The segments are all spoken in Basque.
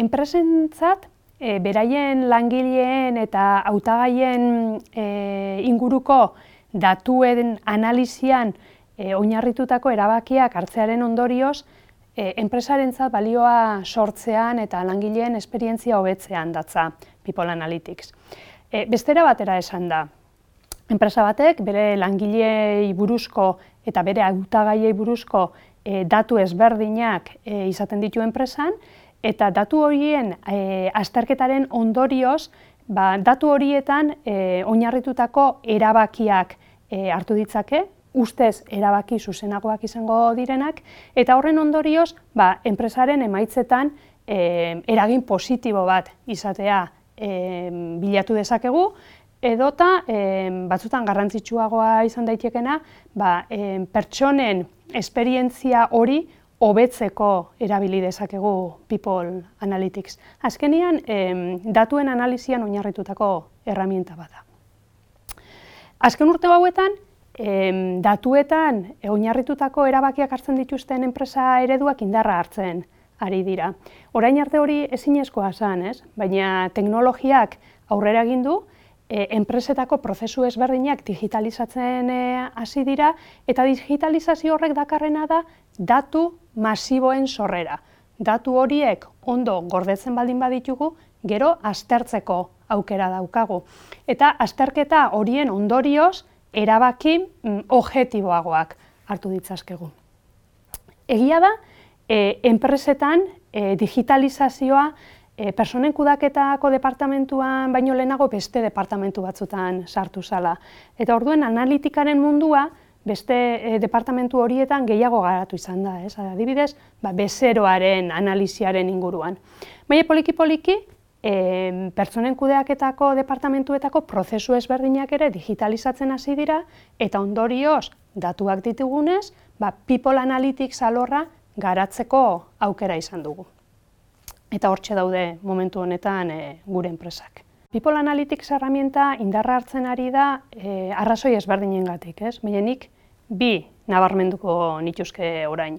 enpresentzat, e, beraien langileen eta hautagaien e, inguruko datuen analizian e, oinarritutako erabakiak hartzearen ondorioz, e, enpresarentzat balioa sortzean eta langileen esperientzia hobetzean datza People Analytics. E, bestera batera esan da, enpresa batek bere langilei buruzko eta bere hautagaiei buruzko e, datu ezberdinak e, izaten ditu enpresan, eta datu horien e, azterketaren ondorioz, ba, datu horietan e, oinarritutako erabakiak e, hartu ditzake, ustez erabaki zuzenagoak izango direnak, eta horren ondorioz, ba, enpresaren emaitzetan e, eragin positibo bat izatea e, bilatu dezakegu, edota e, batzutan garrantzitsuagoa izan daitekena, ba, e, pertsonen esperientzia hori hobetzeko erabili dezakegu People Analytics. Azkenean, datuen analizian oinarritutako erramienta bada. Azken urte hauetan, datuetan oinarritutako erabakiak hartzen dituzten enpresa ereduak indarra hartzen ari dira. Orain arte hori ezinezkoa zen, ez? baina teknologiak aurrera egin du, e, enpresetako prozesu ezberdinak digitalizatzen e, hasi dira eta digitalizazio horrek dakarrena da datu masiboen sorrera. Datu horiek ondo gordetzen baldin baditugu, gero aztertzeko aukera daukagu. Eta azterketa horien ondorioz erabaki mm, objektiboagoak hartu ditzazkegu. Egia da, e, enpresetan e, digitalizazioa e, personen kudaketako departamentuan baino lehenago beste departamentu batzutan sartu zala. Eta orduen analitikaren mundua beste e, departamentu horietan gehiago garatu izan da, ez? Adibidez, ba, bezeroaren analiziaren inguruan. Baina poliki-poliki, e, pertsonen kudeaketako departamentuetako prozesu ezberdinak ere digitalizatzen hasi dira, eta ondorioz, datuak ditugunez, ba, people analytics alorra garatzeko aukera izan dugu eta hortxe daude momentu honetan e, gure enpresak. People Analytics herramienta indarra hartzen ari da e, arrazoi ezberdinen gatik, ez? Baina nik bi nabarmenduko nituzke orain.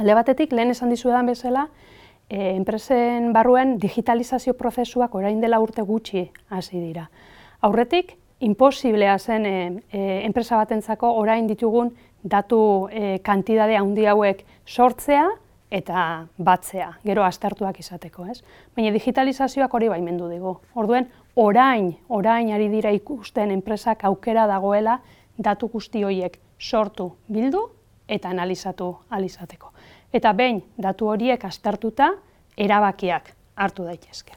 Alde batetik, lehen esan dizudan bezala, e, enpresen barruen digitalizazio prozesuak orain dela urte gutxi hasi dira. Aurretik, imposiblea zen e, enpresa batentzako orain ditugun datu e, kantidade handi hauek sortzea, eta batzea, gero aztertuak izateko, ez? Baina digitalizazioak hori baimendu digu. Orduen, orain, orain ari dira ikusten enpresak aukera dagoela datu guzti horiek sortu, bildu eta analizatu alizateko. Eta behin, datu horiek aztertuta, erabakiak hartu daitezke.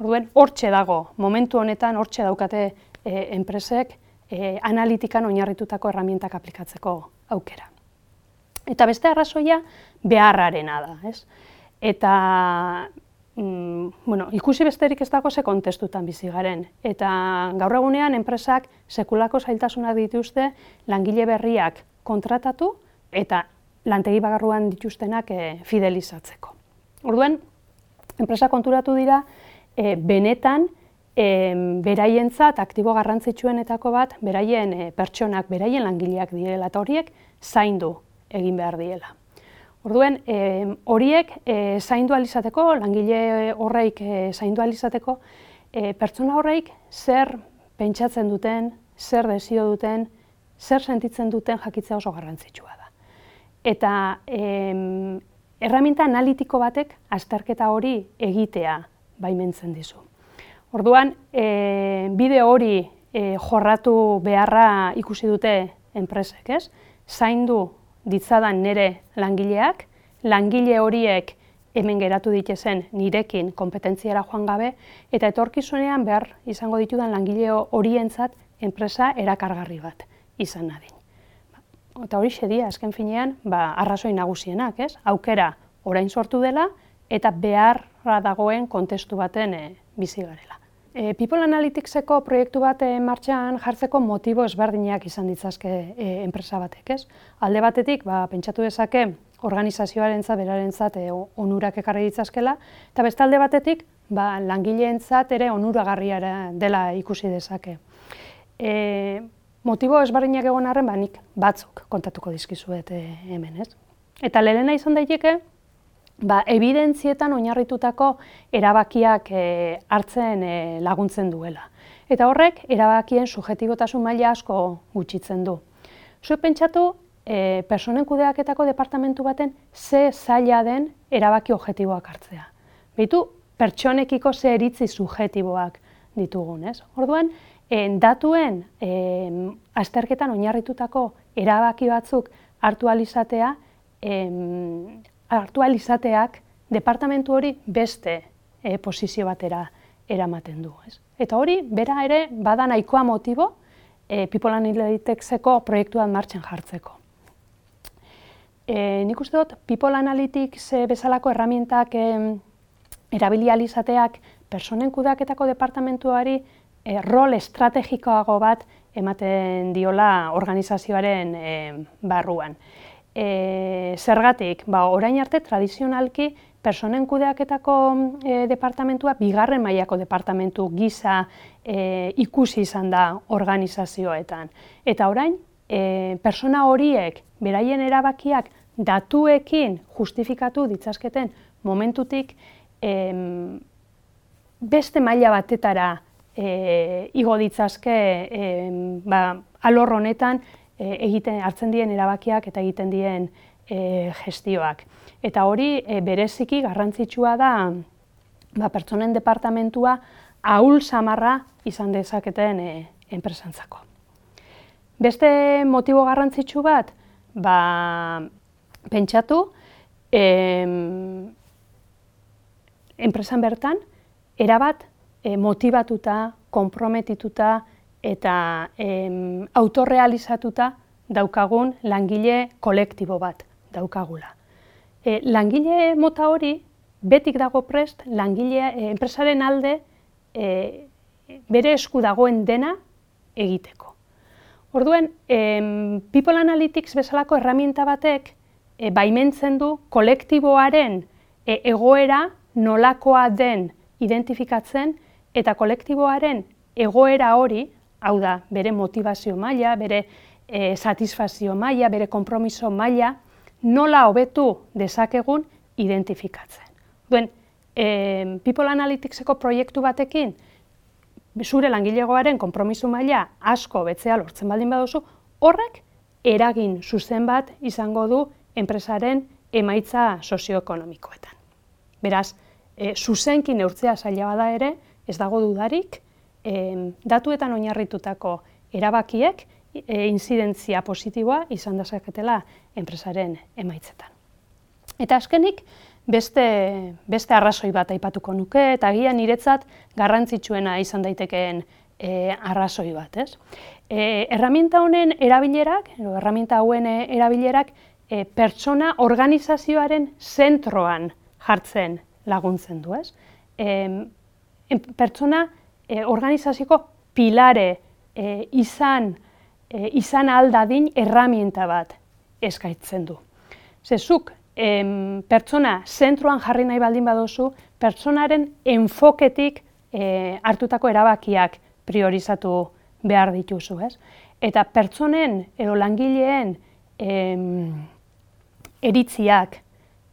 Orduen, hortxe dago, momentu honetan hortxe daukate e, enpresek e, analitikan oinarritutako erramientak aplikatzeko aukera. Eta beste arrazoia beharrarena da, ez? Eta mm, bueno, ikusi besterik ez dago ze kontestutan bizi garen. Eta gaur egunean enpresak sekulako zailtasunak dituzte langile berriak kontratatu eta lantegi bagarruan dituztenak e, fidelizatzeko. Orduan, enpresa konturatu dira e, benetan e, beraientzat aktibo garrantzitsuenetako bat beraien e, pertsonak, beraien langileak direla eta horiek zaindu egin behar diela. Orduen, e, horiek e, zaindu alizateko, langile horreik e, zaindu alizateko, e, pertsona horreik zer pentsatzen duten, zer desio duten, zer sentitzen duten jakitzea oso garrantzitsua da. Eta e, erraminta analitiko batek azterketa hori egitea baimentzen dizu. Orduan, e, bideo hori e, jorratu beharra ikusi dute enpresek, ez? Zaindu ditzadan nire langileak, langile horiek hemen geratu ditezen nirekin kompetentziara joan gabe, eta etorkizunean behar izango ditudan langile horientzat enpresa erakargarri bat izan nadin. Eta hori xedia, azken finean, ba, arrazoi nagusienak, ez? Aukera orain sortu dela, eta beharra dagoen kontestu baten e, bizi garela. E, People Analyticseko proiektu bat e, martxan jartzeko motibo ezberdinak izan ditzazke e, enpresa batek, ez? Alde batetik, ba, pentsatu dezake organizazioarentzat berarentzat e, onurak ekarri ditzazkela, eta beste alde batetik, ba, langileentzat ere onuragarria dela ikusi dezake. E, motibo ezberdinak egon arren, ba, nik batzuk kontatuko dizkizuet e, hemen, ez? Eta lehena izan daiteke, ba, evidentzietan oinarritutako erabakiak e, hartzen e, laguntzen duela. Eta horrek, erabakien subjetibotasun maila asko gutxitzen du. Zuek pentsatu, e, personen kudeaketako departamentu baten ze zaila den erabaki objektiboak hartzea. Beitu, pertsonekiko ze eritzi subjetiboak ditugun, ez? Orduan, en, datuen en, azterketan oinarritutako erabaki batzuk hartu alizatea, hartu alizateak departamentu hori beste e, posizio batera eramaten du. Ez? Eta hori, bera ere, bada nahikoa motibo e, People Analyticseko proiektuan martxan jartzeko. E, nik uste dut, People Analytics bezalako erramientak e, erabilializateak personen kudaketako departamentuari e, rol estrategikoago bat ematen diola organizazioaren e, barruan. E, zergatik, ba, orain arte tradizionalki personen kudeaketako e, departamentua bigarren mailako departamentu gisa e, ikusi izan da organizazioetan. Eta orain, e, persona horiek beraien erabakiak datuekin justifikatu ditzazketen momentutik e, beste maila batetara e, igo ditzazke e, ba, alor honetan e, egiten hartzen dien erabakiak eta egiten dien e, gestioak. Eta hori e, bereziki garrantzitsua da ba, pertsonen departamentua ahul samarra izan dezaketen e, enpresantzako. Beste motibo garrantzitsu bat, ba, pentsatu, em, enpresan bertan, erabat e, motivatuta, konprometituta eta em, autorrealizatuta daukagun langile kolektibo bat daukagula. E, langile mota hori, betik dago prest, langile, e, enpresaren alde e, bere esku dagoen dena egiteko. Orduen, em, People Analytics bezalako herramienta batek e, baimentzen du kolektiboaren e, egoera nolakoa den identifikatzen eta kolektiboaren egoera hori, hau da, bere motivazio maila, bere e, satisfazio maila, bere konpromiso maila, nola hobetu dezakegun identifikatzen. Duen, e, People Analyticseko proiektu batekin, zure langilegoaren konpromiso maila asko betzea lortzen baldin baduzu, horrek eragin zuzen bat izango du enpresaren emaitza sozioekonomikoetan. Beraz, e, zuzenki neurtzea zaila bada ere, ez dago dudarik, e, datuetan oinarritutako erabakiek e, inzidentzia positiboa izan dezaketela enpresaren emaitzetan. Eta azkenik, beste, beste arrazoi bat aipatuko nuke, eta agia niretzat garrantzitsuena izan daitekeen e, arrazoi bat. Ez? E, erraminta honen erabilerak, edo erraminta hauen erabilerak, e, pertsona organizazioaren zentroan jartzen laguntzen du. Ez? E, pertsona e, organizazioko pilare e, izan, e, izan aldadin erramienta bat eskaitzen du. Zezuk, em, pertsona zentroan jarri nahi baldin baduzu, pertsonaren enfoketik e, hartutako erabakiak priorizatu behar dituzu. Ez? Eta pertsonen edo langileen em, eritziak,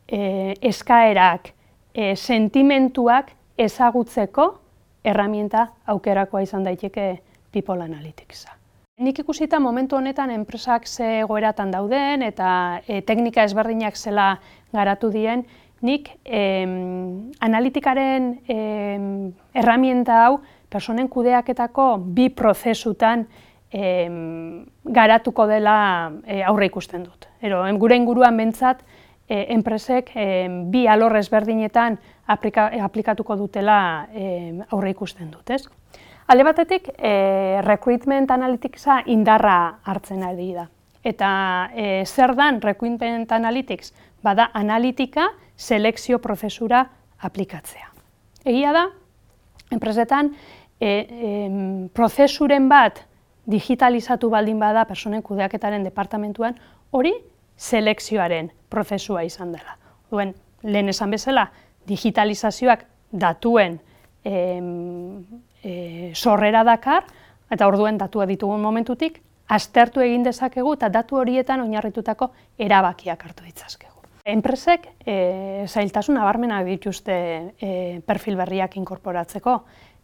e, eskaerak, e, sentimentuak ezagutzeko erramienta aukerakoa izan daiteke People Analyticsa. Nik ikusita momentu honetan enpresak ze egoeratan dauden eta e, teknika ezberdinak zela garatu dien, nik em, analitikaren em, erramienta hau personen kudeaketako bi prozesutan em, garatuko dela e, aurre ikusten dut. Ero, gure inguruan bentsat, enpresek e, bi alor ezberdinetan aplika, aplikatuko dutela e, aurre ikusten dut, ez? Alde batetik, e, recruitment analyticsa indarra hartzen ari da. Eta e, zer dan recruitment analytics? Bada analitika selekzio prozesura aplikatzea. Egia da, enpresetan, e, e, prozesuren bat digitalizatu baldin bada personen kudeaketaren departamentuan, hori selekzioaren prozesua izan dela. Duen, lehen esan bezala, digitalizazioak datuen e, sorrera dakar, eta orduen datua ditugun momentutik, aztertu egin dezakegu eta datu horietan oinarritutako erabakiak hartu ditzazkegu. Enpresek e, zailtasun abarmenak dituzte e, perfil berriak inkorporatzeko.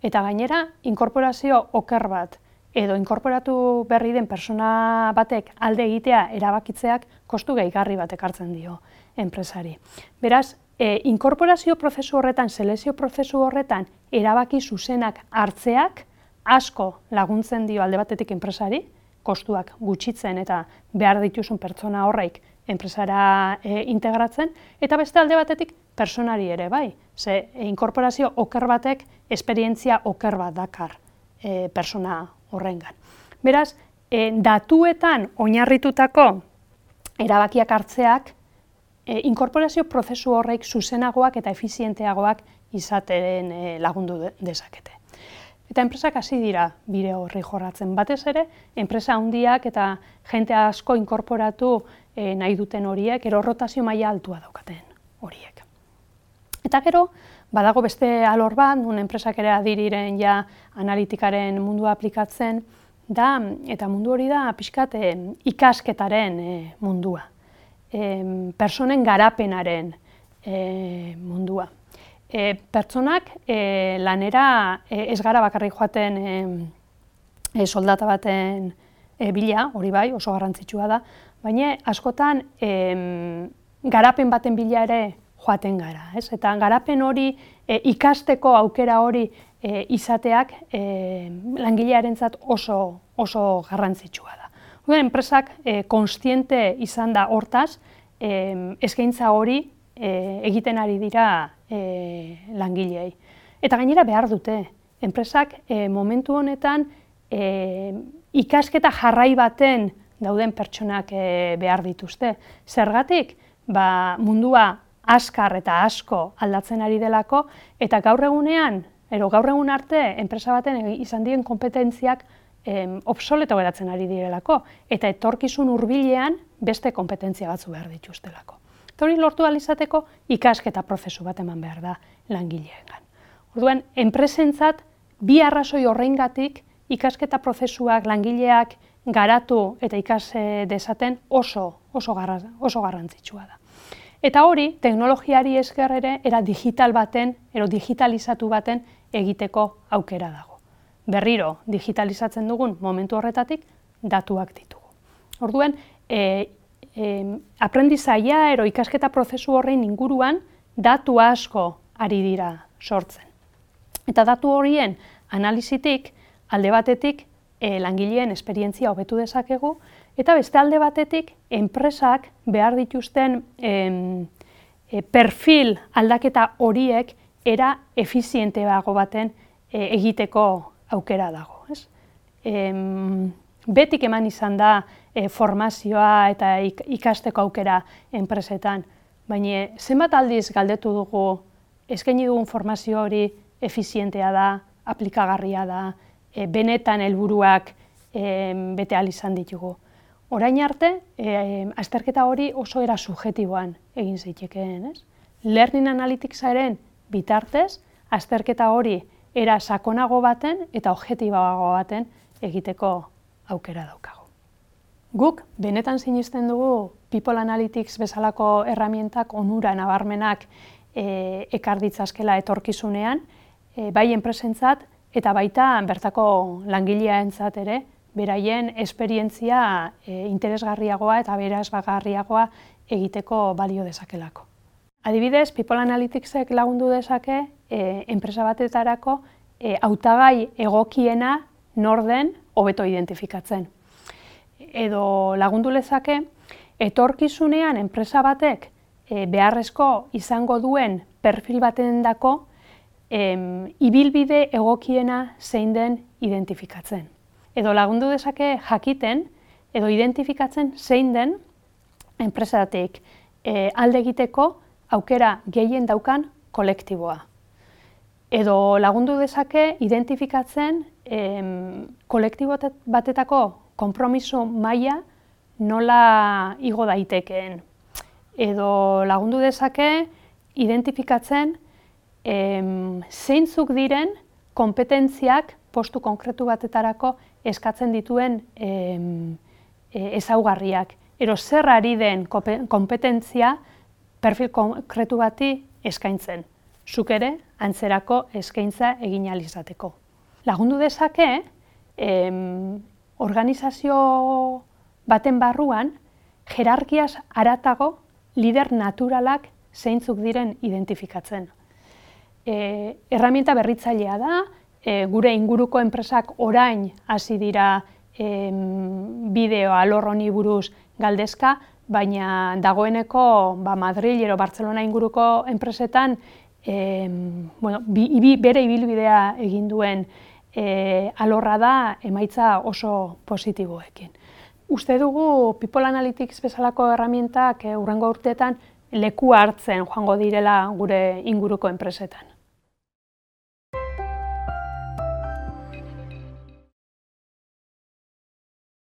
Eta gainera, inkorporazio oker bat edo inkorporatu berri den persona batek alde egitea erabakitzeak kostu gehigarri bat ekartzen dio enpresari. Beraz, e, inkorporazio prozesu horretan, selezio prozesu horretan, erabaki zuzenak hartzeak asko laguntzen dio alde batetik enpresari, kostuak gutxitzen eta behar dituzun pertsona horreik enpresara e, integratzen, eta beste alde batetik personari ere, bai. Ze, inkorporazio oker batek, esperientzia oker bat dakar e, persona horrengan. Beraz, e, datuetan oinarritutako erabakiak hartzeak, e, inkorporazio prozesu horreik zuzenagoak eta efizienteagoak izaten e, lagundu dezakete. Eta enpresak hasi dira bire horri jorratzen. Batez ere, enpresa handiak eta jente asko inkorporatu e, nahi duten horiek, ero rotazio maila altua daukaten horiek. Eta gero, badago beste alor bat, nun enpresak ere adiriren ja analitikaren mundua aplikatzen, da, eta mundu hori da pixkat e, ikasketaren e, mundua, e, personen garapenaren e, mundua. E, pertsonak e, lanera e, ez gara bakarrik joaten e, e, soldata baten e, bila, hori bai, oso garrantzitsua da, baina askotan em, garapen baten bila ere joaten gara. Ez? Eta garapen hori e, ikasteko aukera hori e, izateak e, langilearentzat oso, oso garrantzitsua da. Hore, enpresak e, konstiente izan da hortaz, e, eskaintza hori e, egiten ari dira e, langileei. Eta gainera behar dute, enpresak e, momentu honetan e, ikasketa jarrai baten dauden pertsonak e, behar dituzte. Zergatik, ba, mundua askar eta asko aldatzen ari delako, eta gaur egunean, ero gaur egun arte, enpresa baten izan dien kompetentziak em, obsoleto geratzen ari direlako, eta etorkizun hurbilean beste kompetentzia batzu behar dituztelako. Eta hori lortu alizateko ikasketa prozesu bat eman behar da langileengan. Orduan, enpresentzat bi arrazoi horreingatik ikasketa prozesuak langileak garatu eta ikas dezaten oso, oso, garra, oso garrantzitsua da. Eta hori, teknologiari esker ere, era digital baten, ero digitalizatu baten egiteko aukera dago. Berriro, digitalizatzen dugun momentu horretatik, datuak ditugu. Orduan, e, e, aprendizaia ero ikasketa prozesu horrein inguruan, datu asko ari dira sortzen. Eta datu horien analizitik, alde batetik, e, langileen esperientzia hobetu dezakegu, eta beste alde batetik, enpresak behar dituzten e, perfil aldaketa horiek era efiziente bago baten e, egiteko aukera dago. Ez? E, betik eman izan da e, formazioa eta ikasteko aukera enpresetan, baina zenbat aldiz galdetu dugu eskaini dugun formazio hori efizientea da, aplikagarria da, e, benetan helburuak e, bete izan ditugu. Orain arte, e, azterketa hori oso era subjetiboan egin zitekeen, ez? Learning Analyticsaren bitartez, azterketa hori era sakonago baten eta objektiboago baten egiteko aukera daukago. Guk, benetan sinisten dugu People Analytics bezalako erramientak onura nabarmenak e, ekar ditzazkela etorkizunean, e, bai enpresentzat, eta baita bertako langilea entzat ere, beraien esperientzia e, interesgarriagoa eta berazbagarriagoa egiteko balio dezakelako. Adibidez, People Analyticsek lagundu dezake e, enpresa batetarako e, hautagai egokiena norden hobeto identifikatzen. Edo lagundu lezake, etorkizunean enpresa batek e, beharrezko izango duen perfil baten dako em, ibilbide egokiena zein den identifikatzen. Edo lagundu dezake jakiten edo identifikatzen zein den enpresatik e, alde egiteko aukera gehien daukan kolektiboa. Edo lagundu dezake identifikatzen em, kolektibo batetako konpromiso maila nola igo daitekeen. Edo lagundu dezake identifikatzen em, zeintzuk diren kompetentziak postu konkretu batetarako eskatzen dituen em, e, ezaugarriak. Ero zer ari den kompetentzia perfil konkretu bati eskaintzen. Zuk ere, antzerako eskaintza egin alizateko. Lagundu dezake, em, organizazio baten barruan, jerarkiaz aratago lider naturalak zeintzuk diren identifikatzen. E, erramienta berritzailea da, e, gure inguruko enpresak orain hasi dira e, bideo alor honi buruz galdezka, baina dagoeneko ba, Madrid ero Barcelona inguruko enpresetan e, bueno, bi, bere ibilbidea egin duen e, alorra da emaitza oso positiboekin. Uste dugu People Analytics bezalako erramientak e, urrengo urteetan leku hartzen joango direla gure inguruko enpresetan.